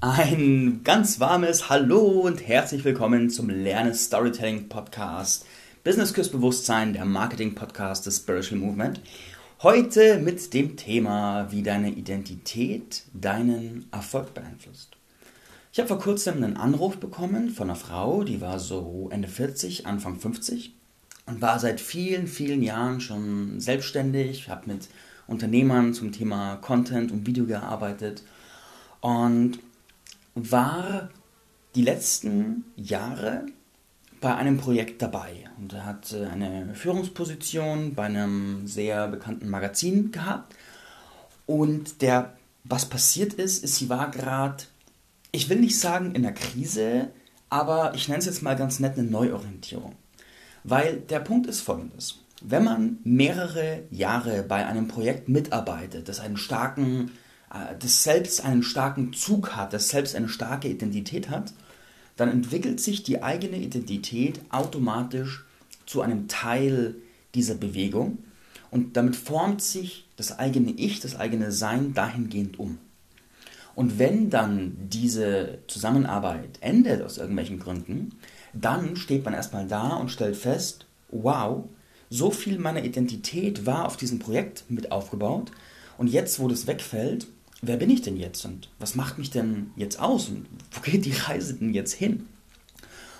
Ein ganz warmes Hallo und herzlich willkommen zum Lerne Storytelling Podcast. Business Kurs Bewusstsein, der Marketing Podcast des Spiritual Movement. Heute mit dem Thema, wie deine Identität deinen Erfolg beeinflusst. Ich habe vor kurzem einen Anruf bekommen von einer Frau, die war so Ende 40, Anfang 50 und war seit vielen, vielen Jahren schon selbstständig, habe mit Unternehmern zum Thema Content und Video gearbeitet und war die letzten Jahre bei einem Projekt dabei und er hat eine Führungsposition bei einem sehr bekannten Magazin gehabt. Und der, was passiert ist, ist, sie war gerade, ich will nicht sagen in der Krise, aber ich nenne es jetzt mal ganz nett eine Neuorientierung. Weil der Punkt ist folgendes. Wenn man mehrere Jahre bei einem Projekt mitarbeitet, das einen starken äh, das selbst einen starken Zug hat, das selbst eine starke Identität hat, dann entwickelt sich die eigene Identität automatisch zu einem Teil dieser Bewegung und damit formt sich das eigene Ich, das eigene Sein dahingehend um. Und wenn dann diese Zusammenarbeit endet aus irgendwelchen Gründen, dann steht man erstmal da und stellt fest, wow, so viel meiner Identität war auf diesem Projekt mit aufgebaut und jetzt, wo das wegfällt, wer bin ich denn jetzt und was macht mich denn jetzt aus und wo geht die Reise denn jetzt hin?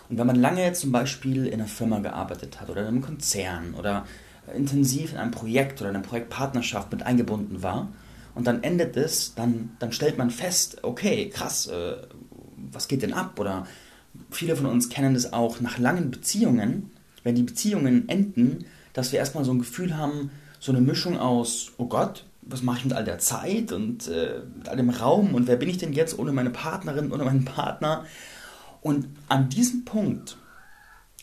Und wenn man lange jetzt zum Beispiel in einer Firma gearbeitet hat oder in einem Konzern oder intensiv in einem Projekt oder in einer Projektpartnerschaft mit eingebunden war und dann endet es, dann, dann stellt man fest, okay, krass, äh, was geht denn ab? Oder viele von uns kennen das auch nach langen Beziehungen, wenn die Beziehungen enden, dass wir erstmal so ein Gefühl haben, so eine Mischung aus, oh Gott, was mache ich mit all der Zeit und äh, mit all dem Raum und wer bin ich denn jetzt ohne meine Partnerin, ohne meinen Partner? Und an diesem Punkt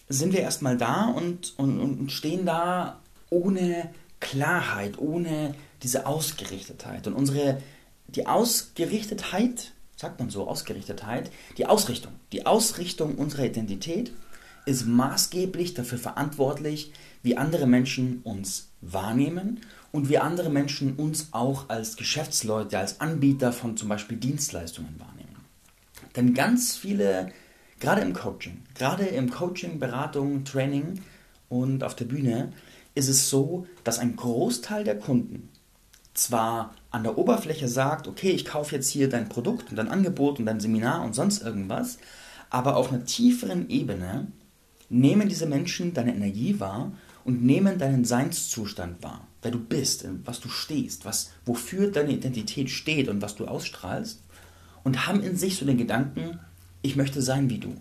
sind wir erstmal da und, und, und stehen da ohne Klarheit, ohne diese Ausgerichtetheit. Und unsere, die Ausgerichtetheit, sagt man so, Ausgerichtetheit, die Ausrichtung, die Ausrichtung unserer Identität ist maßgeblich dafür verantwortlich, wie andere Menschen uns wahrnehmen und wie andere Menschen uns auch als Geschäftsleute, als Anbieter von zum Beispiel Dienstleistungen wahrnehmen. Denn ganz viele, gerade im Coaching, gerade im Coaching, Beratung, Training und auf der Bühne, ist es so, dass ein Großteil der Kunden zwar an der Oberfläche sagt, okay, ich kaufe jetzt hier dein Produkt und dein Angebot und dein Seminar und sonst irgendwas, aber auf einer tieferen Ebene nehmen diese Menschen deine Energie wahr und nehmen deinen Seinszustand wahr, wer du bist, was du stehst, was, wofür deine Identität steht und was du ausstrahlst und haben in sich so den Gedanken, ich möchte sein wie du.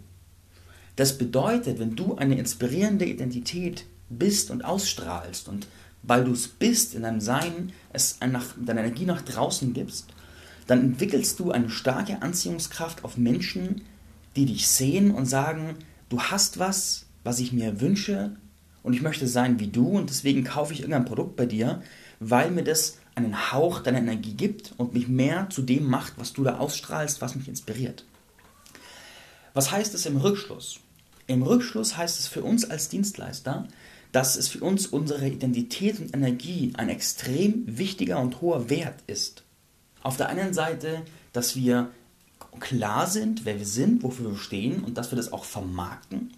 Das bedeutet, wenn du eine inspirierende Identität bist und ausstrahlst und weil du es bist in deinem Sein, es nach, deine Energie nach draußen gibst, dann entwickelst du eine starke Anziehungskraft auf Menschen, die dich sehen und sagen, du hast was, was ich mir wünsche und ich möchte sein wie du und deswegen kaufe ich irgendein Produkt bei dir, weil mir das einen Hauch deiner Energie gibt und mich mehr zu dem macht, was du da ausstrahlst, was mich inspiriert. Was heißt es im Rückschluss? Im Rückschluss heißt es für uns als Dienstleister, dass es für uns unsere Identität und Energie ein extrem wichtiger und hoher Wert ist. Auf der einen Seite, dass wir klar sind, wer wir sind, wofür wir stehen und dass wir das auch vermarkten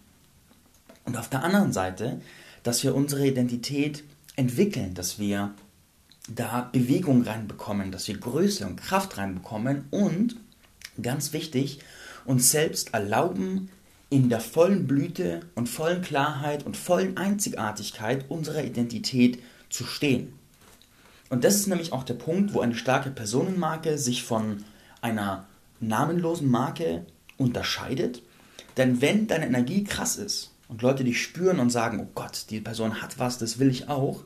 und auf der anderen Seite, dass wir unsere Identität entwickeln, dass wir da Bewegung reinbekommen, dass wir Größe und Kraft reinbekommen und, ganz wichtig, uns selbst erlauben, in der vollen Blüte und vollen Klarheit und vollen Einzigartigkeit unserer Identität zu stehen. Und das ist nämlich auch der Punkt, wo eine starke Personenmarke sich von einer namenlosen Marke unterscheidet. Denn wenn deine Energie krass ist, und Leute dich spüren und sagen, oh Gott, die Person hat was, das will ich auch,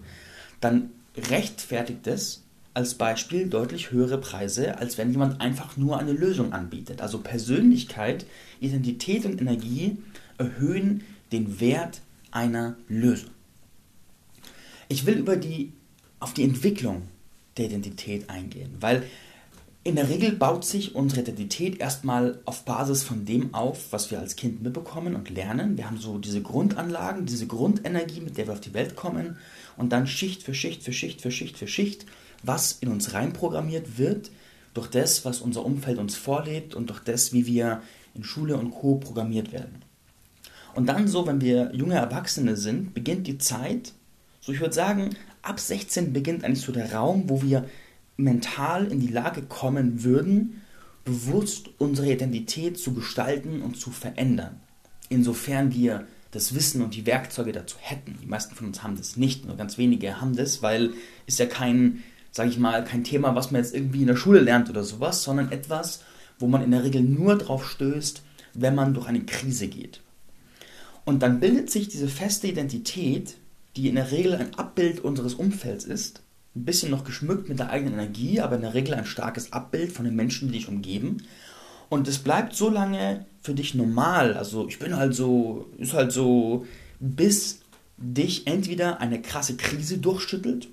dann rechtfertigt es als Beispiel deutlich höhere Preise, als wenn jemand einfach nur eine Lösung anbietet. Also Persönlichkeit, Identität und Energie erhöhen den Wert einer Lösung. Ich will über die, auf die Entwicklung der Identität eingehen, weil in der Regel baut sich unsere Identität erstmal auf Basis von dem auf, was wir als Kind mitbekommen und lernen. Wir haben so diese Grundanlagen, diese Grundenergie, mit der wir auf die Welt kommen und dann Schicht für Schicht für Schicht für Schicht für Schicht, was in uns reinprogrammiert wird durch das, was unser Umfeld uns vorlebt und durch das, wie wir in Schule und Co. programmiert werden. Und dann so, wenn wir junge Erwachsene sind, beginnt die Zeit, so ich würde sagen, ab 16 beginnt eigentlich so der Raum, wo wir mental in die Lage kommen würden, bewusst unsere Identität zu gestalten und zu verändern. Insofern wir das Wissen und die Werkzeuge dazu hätten. Die meisten von uns haben das nicht, nur ganz wenige haben das, weil ist ja kein, sage ich mal, kein Thema, was man jetzt irgendwie in der Schule lernt oder sowas, sondern etwas, wo man in der Regel nur drauf stößt, wenn man durch eine Krise geht. Und dann bildet sich diese feste Identität, die in der Regel ein Abbild unseres Umfelds ist, ein bisschen noch geschmückt mit der eigenen Energie, aber in der Regel ein starkes Abbild von den Menschen, die dich umgeben. Und es bleibt so lange für dich normal. Also ich bin halt so, ist halt so, bis dich entweder eine krasse Krise durchschüttelt.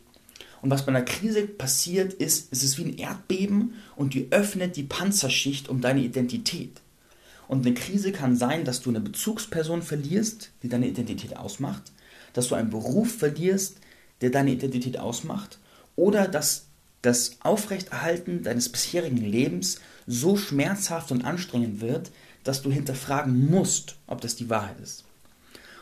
Und was bei einer Krise passiert ist, es ist wie ein Erdbeben und die öffnet die Panzerschicht um deine Identität. Und eine Krise kann sein, dass du eine Bezugsperson verlierst, die deine Identität ausmacht, dass du einen Beruf verlierst, der deine Identität ausmacht, oder dass das Aufrechterhalten deines bisherigen Lebens so schmerzhaft und anstrengend wird, dass du hinterfragen musst, ob das die Wahrheit ist.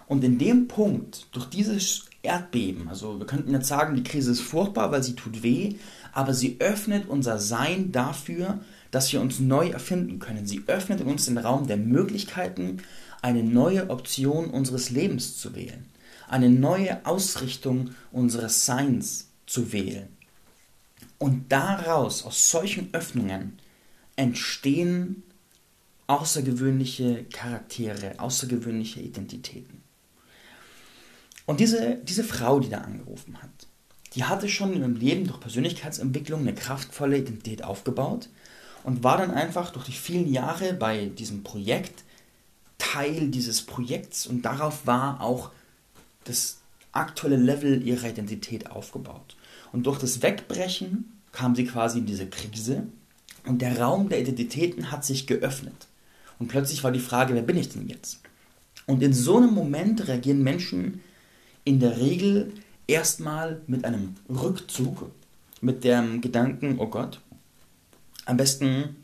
Und in dem Punkt, durch dieses Erdbeben, also wir könnten jetzt sagen, die Krise ist furchtbar, weil sie tut weh, aber sie öffnet unser Sein dafür, dass wir uns neu erfinden können. Sie öffnet uns den Raum der Möglichkeiten, eine neue Option unseres Lebens zu wählen, eine neue Ausrichtung unseres Seins zu wählen. Und daraus, aus solchen Öffnungen, entstehen außergewöhnliche Charaktere, außergewöhnliche Identitäten. Und diese, diese Frau, die da angerufen hat, die hatte schon in ihrem Leben durch Persönlichkeitsentwicklung eine kraftvolle Identität aufgebaut und war dann einfach durch die vielen Jahre bei diesem Projekt Teil dieses Projekts und darauf war auch das aktuelle Level ihrer Identität aufgebaut. Und durch das Wegbrechen kam sie quasi in diese Krise und der Raum der Identitäten hat sich geöffnet. Und plötzlich war die Frage, wer bin ich denn jetzt? Und in so einem Moment reagieren Menschen in der Regel erstmal mit einem Rückzug, mit dem Gedanken, oh Gott, am besten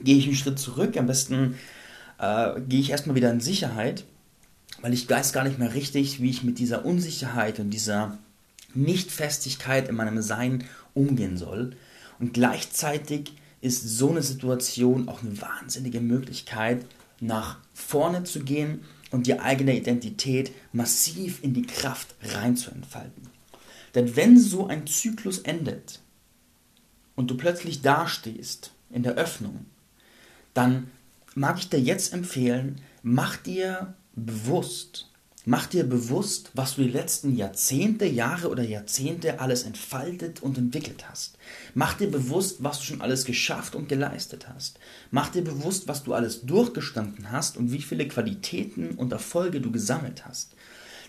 gehe ich einen Schritt zurück, am besten äh, gehe ich erstmal wieder in Sicherheit, weil ich weiß gar nicht mehr richtig, wie ich mit dieser Unsicherheit und dieser Nichtfestigkeit in meinem Sein umgehen soll. Und gleichzeitig ist so eine Situation auch eine wahnsinnige Möglichkeit, nach vorne zu gehen und die eigene Identität massiv in die Kraft reinzuentfalten. Denn wenn so ein Zyklus endet, und du plötzlich dastehst in der Öffnung, dann mag ich dir jetzt empfehlen, mach dir bewusst, mach dir bewusst, was du die letzten Jahrzehnte, Jahre oder Jahrzehnte alles entfaltet und entwickelt hast. Mach dir bewusst, was du schon alles geschafft und geleistet hast. Mach dir bewusst, was du alles durchgestanden hast und wie viele Qualitäten und Erfolge du gesammelt hast.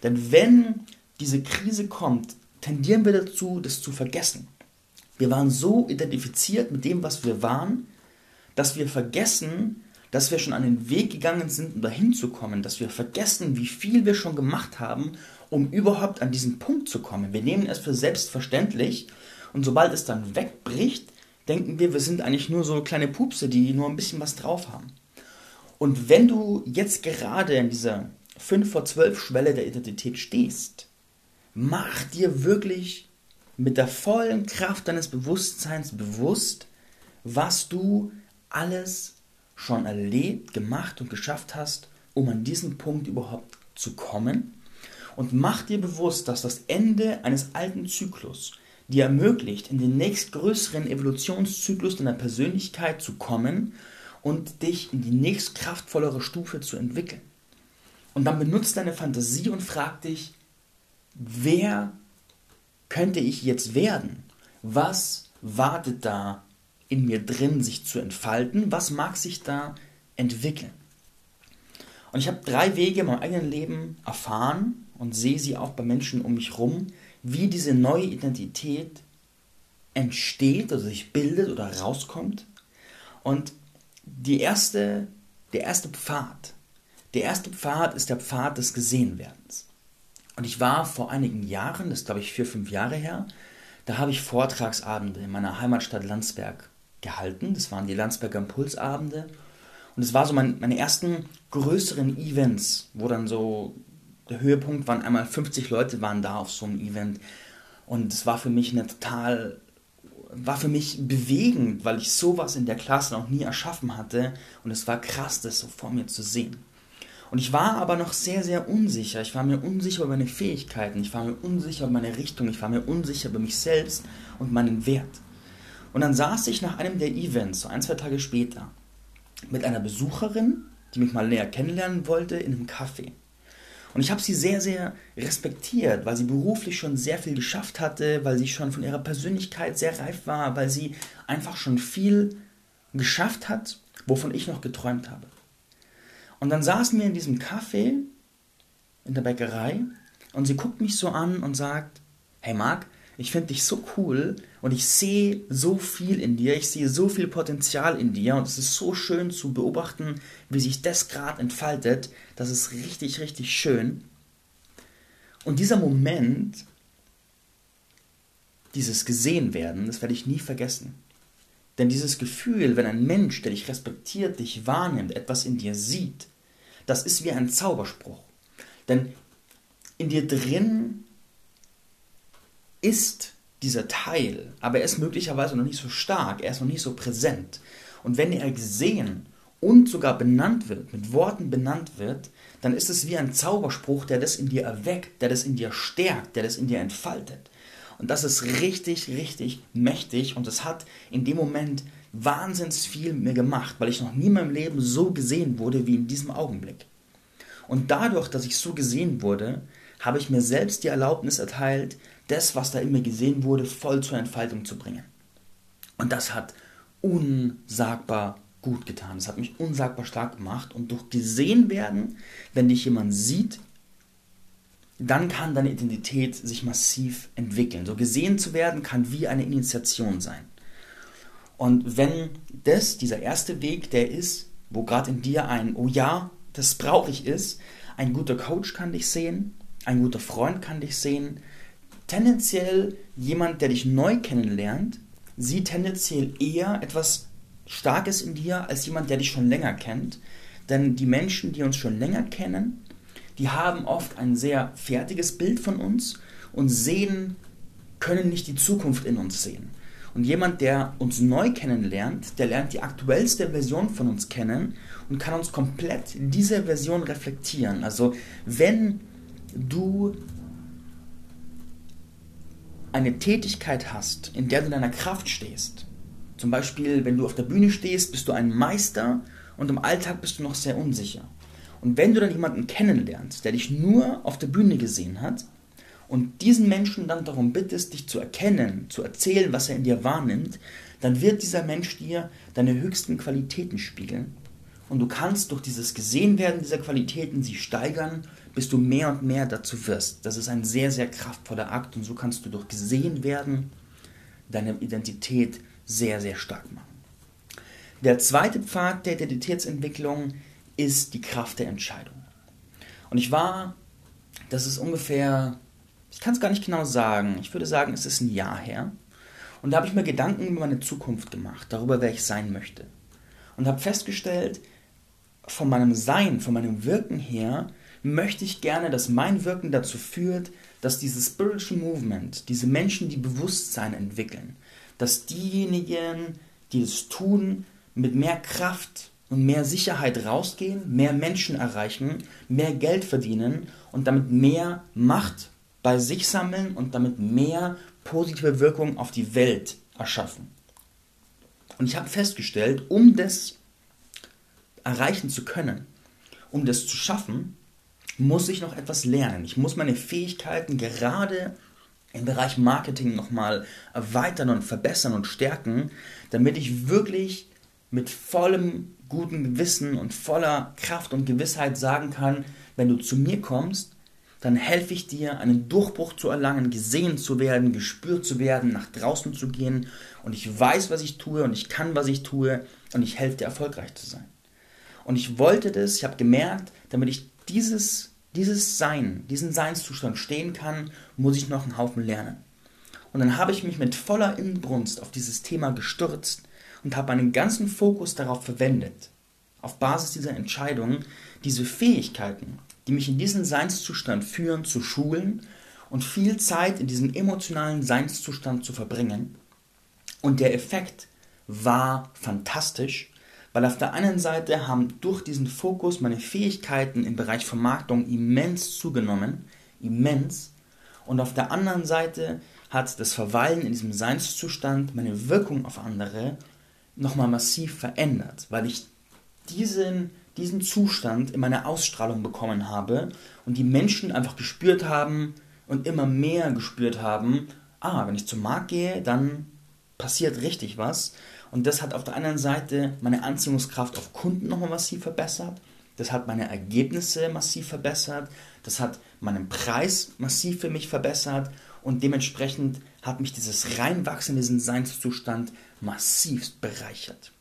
Denn wenn diese Krise kommt, tendieren wir dazu, das zu vergessen. Wir waren so identifiziert mit dem, was wir waren, dass wir vergessen, dass wir schon an den Weg gegangen sind, um dahin zu kommen, dass wir vergessen, wie viel wir schon gemacht haben, um überhaupt an diesen Punkt zu kommen. Wir nehmen es für selbstverständlich und sobald es dann wegbricht, denken wir, wir sind eigentlich nur so kleine Pupse, die nur ein bisschen was drauf haben. Und wenn du jetzt gerade in dieser 5 vor 12 Schwelle der Identität stehst, mach dir wirklich mit der vollen Kraft deines Bewusstseins bewusst, was du alles schon erlebt, gemacht und geschafft hast, um an diesen Punkt überhaupt zu kommen. Und mach dir bewusst, dass das Ende eines alten Zyklus dir ermöglicht, in den nächstgrößeren Evolutionszyklus deiner Persönlichkeit zu kommen und dich in die nächst kraftvollere Stufe zu entwickeln. Und dann benutzt deine Fantasie und frag dich, wer könnte ich jetzt werden? Was wartet da in mir drin, sich zu entfalten? Was mag sich da entwickeln? Und ich habe drei Wege in meinem eigenen Leben erfahren und sehe sie auch bei Menschen um mich herum, wie diese neue Identität entsteht oder sich bildet oder rauskommt. Und die erste, der erste Pfad, der erste Pfad ist der Pfad des Gesehenwerdens. Und ich war vor einigen Jahren, das glaube ich vier, fünf Jahre her, da habe ich Vortragsabende in meiner Heimatstadt Landsberg gehalten. Das waren die Landsberger Impulsabende. Und es war so mein, meine ersten größeren Events, wo dann so der Höhepunkt waren einmal 50 Leute waren da auf so einem Event. Und es war für mich eine total, war für mich bewegend, weil ich sowas in der Klasse noch nie erschaffen hatte. Und es war krass, das so vor mir zu sehen. Und ich war aber noch sehr, sehr unsicher. Ich war mir unsicher über meine Fähigkeiten. Ich war mir unsicher über meine Richtung. Ich war mir unsicher über mich selbst und meinen Wert. Und dann saß ich nach einem der Events, so ein, zwei Tage später, mit einer Besucherin, die mich mal näher kennenlernen wollte, in einem Café. Und ich habe sie sehr, sehr respektiert, weil sie beruflich schon sehr viel geschafft hatte, weil sie schon von ihrer Persönlichkeit sehr reif war, weil sie einfach schon viel geschafft hat, wovon ich noch geträumt habe. Und dann saßen wir in diesem Café in der Bäckerei und sie guckt mich so an und sagt, hey Marc, ich finde dich so cool und ich sehe so viel in dir, ich sehe so viel Potenzial in dir und es ist so schön zu beobachten, wie sich das gerade entfaltet. Das ist richtig, richtig schön. Und dieser Moment, dieses gesehen werden, das werde ich nie vergessen. Denn dieses Gefühl, wenn ein Mensch, der dich respektiert, dich wahrnimmt, etwas in dir sieht, das ist wie ein Zauberspruch. Denn in dir drin ist dieser Teil, aber er ist möglicherweise noch nicht so stark, er ist noch nicht so präsent. Und wenn er gesehen und sogar benannt wird, mit Worten benannt wird, dann ist es wie ein Zauberspruch, der das in dir erweckt, der das in dir stärkt, der das in dir entfaltet. Und das ist richtig, richtig mächtig und es hat in dem Moment wahnsinnig viel mir gemacht, weil ich noch nie in meinem Leben so gesehen wurde wie in diesem Augenblick. Und dadurch, dass ich so gesehen wurde, habe ich mir selbst die Erlaubnis erteilt, das, was da in mir gesehen wurde, voll zur Entfaltung zu bringen. Und das hat unsagbar gut getan. Das hat mich unsagbar stark gemacht. Und durch gesehen werden, wenn dich jemand sieht, dann kann deine Identität sich massiv entwickeln. So gesehen zu werden kann wie eine Initiation sein. Und wenn das, dieser erste Weg, der ist, wo gerade in dir ein, oh ja, das brauche ich ist, ein guter Coach kann dich sehen, ein guter Freund kann dich sehen, tendenziell jemand, der dich neu kennenlernt, sieht tendenziell eher etwas Starkes in dir als jemand, der dich schon länger kennt. Denn die Menschen, die uns schon länger kennen, die haben oft ein sehr fertiges Bild von uns und sehen, können nicht die Zukunft in uns sehen. Und jemand, der uns neu kennenlernt, der lernt die aktuellste Version von uns kennen und kann uns komplett diese Version reflektieren. Also wenn du eine Tätigkeit hast, in der du in deiner Kraft stehst, zum Beispiel wenn du auf der Bühne stehst, bist du ein Meister und im Alltag bist du noch sehr unsicher. Und wenn du dann jemanden kennenlernst, der dich nur auf der Bühne gesehen hat, und diesen Menschen dann darum bittest, dich zu erkennen, zu erzählen, was er in dir wahrnimmt, dann wird dieser Mensch dir deine höchsten Qualitäten spiegeln. Und du kannst durch dieses Gesehenwerden dieser Qualitäten sie steigern, bis du mehr und mehr dazu wirst. Das ist ein sehr, sehr kraftvoller Akt und so kannst du durch Gesehenwerden deine Identität sehr, sehr stark machen. Der zweite Pfad der Identitätsentwicklung ist die Kraft der Entscheidung. Und ich war, das ist ungefähr ich kann es gar nicht genau sagen. Ich würde sagen, es ist ein Jahr her. Und da habe ich mir Gedanken über meine Zukunft gemacht, darüber, wer ich sein möchte. Und habe festgestellt, von meinem Sein, von meinem Wirken her, möchte ich gerne, dass mein Wirken dazu führt, dass dieses Spiritual Movement, diese Menschen, die Bewusstsein entwickeln, dass diejenigen, die es tun, mit mehr Kraft und mehr Sicherheit rausgehen, mehr Menschen erreichen, mehr Geld verdienen und damit mehr Macht bei sich sammeln und damit mehr positive Wirkung auf die Welt erschaffen. Und ich habe festgestellt, um das erreichen zu können, um das zu schaffen, muss ich noch etwas lernen. Ich muss meine Fähigkeiten gerade im Bereich Marketing nochmal erweitern und verbessern und stärken, damit ich wirklich mit vollem guten Gewissen und voller Kraft und Gewissheit sagen kann, wenn du zu mir kommst, dann helfe ich dir, einen Durchbruch zu erlangen, gesehen zu werden, gespürt zu werden, nach draußen zu gehen. Und ich weiß, was ich tue und ich kann, was ich tue und ich helfe dir, erfolgreich zu sein. Und ich wollte das, ich habe gemerkt, damit ich dieses, dieses Sein, diesen Seinszustand stehen kann, muss ich noch einen Haufen lernen. Und dann habe ich mich mit voller Inbrunst auf dieses Thema gestürzt und habe meinen ganzen Fokus darauf verwendet, auf Basis dieser Entscheidung diese Fähigkeiten, die mich in diesen Seinszustand führen, zu schulen und viel Zeit in diesem emotionalen Seinszustand zu verbringen. Und der Effekt war fantastisch, weil auf der einen Seite haben durch diesen Fokus meine Fähigkeiten im Bereich Vermarktung immens zugenommen, immens, und auf der anderen Seite hat das Verweilen in diesem Seinszustand meine Wirkung auf andere nochmal massiv verändert, weil ich diesen, diesen Zustand in meiner Ausstrahlung bekommen habe und die Menschen einfach gespürt haben und immer mehr gespürt haben, ah, wenn ich zum Markt gehe, dann passiert richtig was. Und das hat auf der anderen Seite meine Anziehungskraft auf Kunden nochmal massiv verbessert. Das hat meine Ergebnisse massiv verbessert. Das hat meinen Preis massiv für mich verbessert. Und dementsprechend hat mich dieses Reinwachsen in diesen Seinszustand massivst bereichert.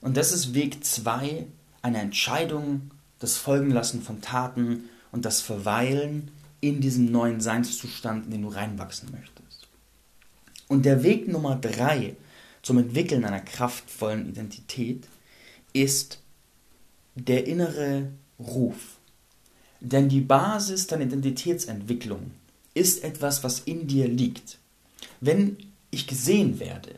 Und das ist Weg 2 einer Entscheidung, das Folgenlassen von Taten und das Verweilen in diesem neuen Seinszustand, in den du reinwachsen möchtest. Und der Weg Nummer 3 zum Entwickeln einer kraftvollen Identität ist der innere Ruf. Denn die Basis deiner Identitätsentwicklung ist etwas, was in dir liegt. Wenn ich gesehen werde,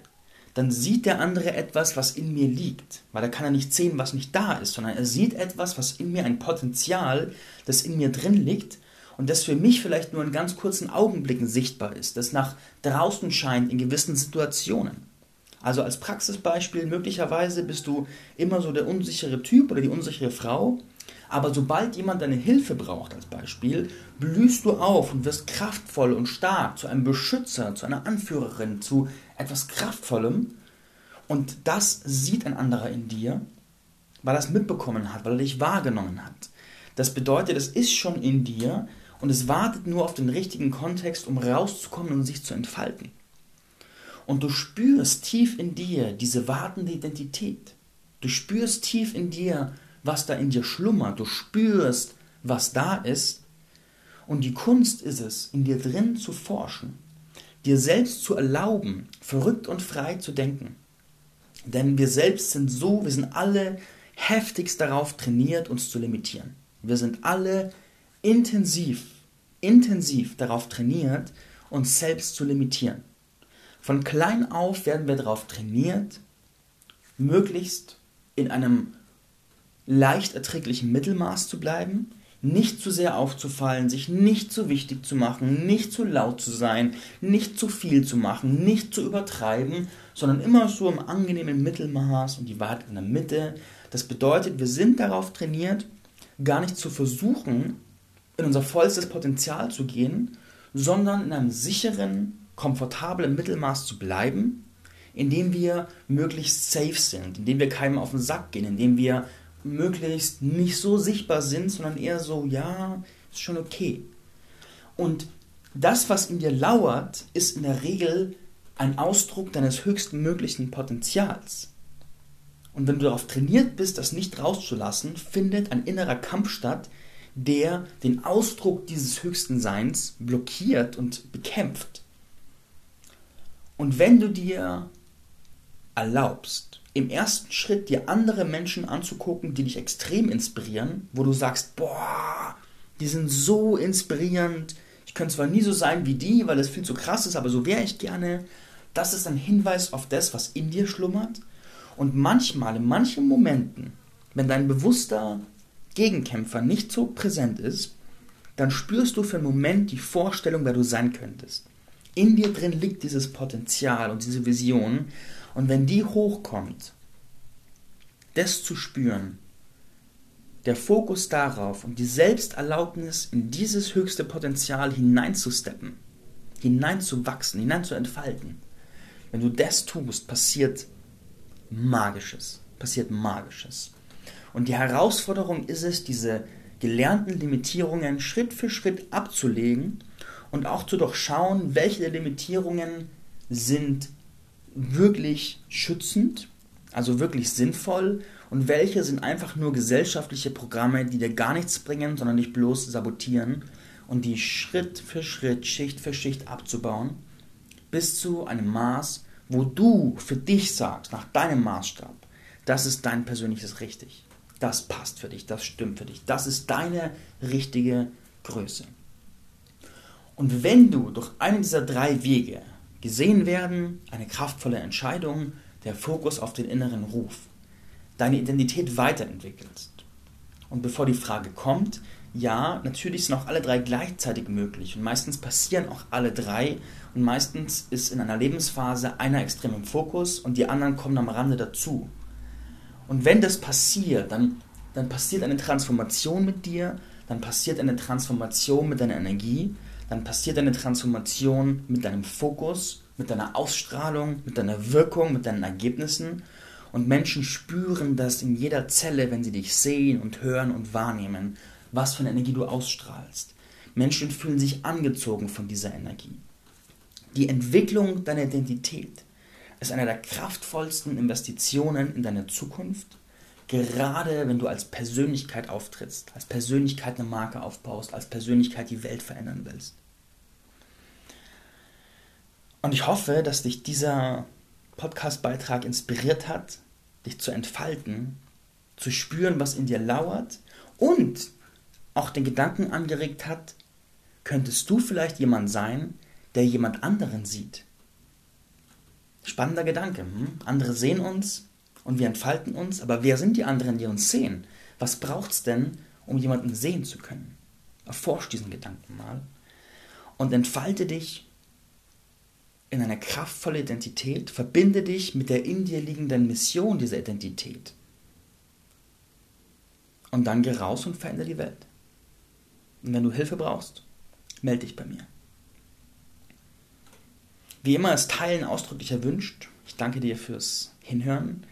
dann sieht der andere etwas, was in mir liegt. Weil er kann ja nicht sehen, was nicht da ist, sondern er sieht etwas, was in mir ein Potenzial, das in mir drin liegt und das für mich vielleicht nur in ganz kurzen Augenblicken sichtbar ist, das nach draußen scheint in gewissen Situationen. Also als Praxisbeispiel, möglicherweise bist du immer so der unsichere Typ oder die unsichere Frau, aber sobald jemand deine Hilfe braucht als Beispiel, blühst du auf und wirst kraftvoll und stark zu einem Beschützer, zu einer Anführerin, zu etwas Kraftvollem. Und das sieht ein anderer in dir, weil er es mitbekommen hat, weil er dich wahrgenommen hat. Das bedeutet, es ist schon in dir und es wartet nur auf den richtigen Kontext, um rauszukommen und sich zu entfalten und du spürst tief in dir diese wartende Identität. Du spürst tief in dir, was da in dir schlummert. Du spürst, was da ist. Und die Kunst ist es, in dir drin zu forschen, dir selbst zu erlauben, verrückt und frei zu denken. Denn wir selbst sind so, wir sind alle heftigst darauf trainiert, uns zu limitieren. Wir sind alle intensiv, intensiv darauf trainiert, uns selbst zu limitieren. Von klein auf werden wir darauf trainiert, möglichst in einem leicht erträglichen Mittelmaß zu bleiben, nicht zu sehr aufzufallen, sich nicht zu wichtig zu machen, nicht zu laut zu sein, nicht zu viel zu machen, nicht zu übertreiben, sondern immer so im angenehmen Mittelmaß und die Wahrheit in der Mitte. Das bedeutet, wir sind darauf trainiert, gar nicht zu versuchen, in unser vollstes Potenzial zu gehen, sondern in einem sicheren, komfortabel im Mittelmaß zu bleiben, indem wir möglichst safe sind, indem wir keinem auf den Sack gehen, indem wir möglichst nicht so sichtbar sind, sondern eher so, ja, ist schon okay. Und das, was in dir lauert, ist in der Regel ein Ausdruck deines höchsten möglichen Potenzials. Und wenn du darauf trainiert bist, das nicht rauszulassen, findet ein innerer Kampf statt, der den Ausdruck dieses höchsten Seins blockiert und bekämpft. Und wenn du dir erlaubst, im ersten Schritt dir andere Menschen anzugucken, die dich extrem inspirieren, wo du sagst, boah, die sind so inspirierend, ich könnte zwar nie so sein wie die, weil das viel zu krass ist, aber so wäre ich gerne. Das ist ein Hinweis auf das, was in dir schlummert. Und manchmal, in manchen Momenten, wenn dein bewusster Gegenkämpfer nicht so präsent ist, dann spürst du für einen Moment die Vorstellung, wer du sein könntest. In dir drin liegt dieses Potenzial und diese Vision. Und wenn die hochkommt, das zu spüren, der Fokus darauf und die Selbsterlaubnis in dieses höchste Potenzial hineinzusteppen, hineinzuwachsen, hineinzuentfalten, wenn du das tust, passiert Magisches, passiert Magisches. Und die Herausforderung ist es, diese gelernten Limitierungen Schritt für Schritt abzulegen und auch zu durchschauen, welche der Limitierungen sind wirklich schützend, also wirklich sinnvoll und welche sind einfach nur gesellschaftliche Programme, die dir gar nichts bringen, sondern dich bloß sabotieren und die Schritt für Schritt, Schicht für Schicht abzubauen, bis zu einem Maß, wo du für dich sagst, nach deinem Maßstab, das ist dein persönliches Richtig. Das passt für dich, das stimmt für dich. Das ist deine richtige Größe. Und wenn du durch einen dieser drei Wege gesehen werden, eine kraftvolle Entscheidung, der Fokus auf den inneren Ruf, deine Identität weiterentwickelst. Und bevor die Frage kommt, ja, natürlich sind auch alle drei gleichzeitig möglich und meistens passieren auch alle drei und meistens ist in einer Lebensphase einer extrem im Fokus und die anderen kommen am Rande dazu. Und wenn das passiert, dann, dann passiert eine Transformation mit dir, dann passiert eine Transformation mit deiner Energie, dann passiert eine Transformation mit deinem Fokus, mit deiner Ausstrahlung, mit deiner Wirkung, mit deinen Ergebnissen. Und Menschen spüren das in jeder Zelle, wenn sie dich sehen und hören und wahrnehmen, was für eine Energie du ausstrahlst. Menschen fühlen sich angezogen von dieser Energie. Die Entwicklung deiner Identität ist eine der kraftvollsten Investitionen in deine Zukunft, gerade wenn du als Persönlichkeit auftrittst, als Persönlichkeit eine Marke aufbaust, als Persönlichkeit die Welt verändern willst. Und ich hoffe, dass dich dieser Podcast-Beitrag inspiriert hat, dich zu entfalten, zu spüren, was in dir lauert und auch den Gedanken angeregt hat, könntest du vielleicht jemand sein, der jemand anderen sieht. Spannender Gedanke. Hm? Andere sehen uns und wir entfalten uns, aber wer sind die anderen, die uns sehen? Was braucht es denn, um jemanden sehen zu können? Erforsch diesen Gedanken mal und entfalte dich in eine kraftvolle Identität, verbinde dich mit der in dir liegenden Mission dieser Identität. Und dann geh raus und verändere die Welt. Und wenn du Hilfe brauchst, melde dich bei mir. Wie immer ist Teilen ausdrücklich erwünscht. Ich danke dir fürs Hinhören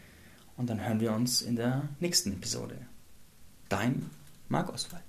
und dann hören wir uns in der nächsten Episode. Dein Marc Oswald.